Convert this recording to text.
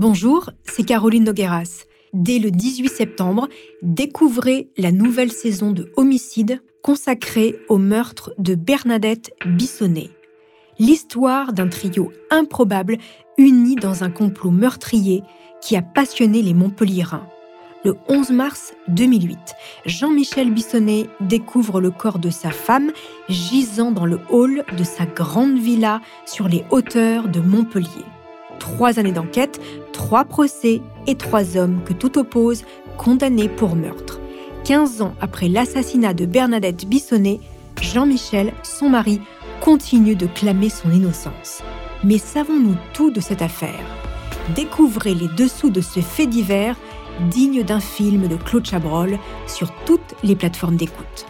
Bonjour, c'est Caroline Nogueras. Dès le 18 septembre, découvrez la nouvelle saison de Homicide consacrée au meurtre de Bernadette Bissonnet. L'histoire d'un trio improbable uni dans un complot meurtrier qui a passionné les Montpelliérains. Le 11 mars 2008, Jean-Michel Bissonnet découvre le corps de sa femme gisant dans le hall de sa grande villa sur les hauteurs de Montpellier. Trois années d'enquête, trois procès et trois hommes que tout oppose condamnés pour meurtre. 15 ans après l'assassinat de Bernadette Bissonnet, Jean-Michel, son mari, continue de clamer son innocence. Mais savons-nous tout de cette affaire? Découvrez les dessous de ce fait divers digne d'un film de Claude Chabrol sur toutes les plateformes d'écoute.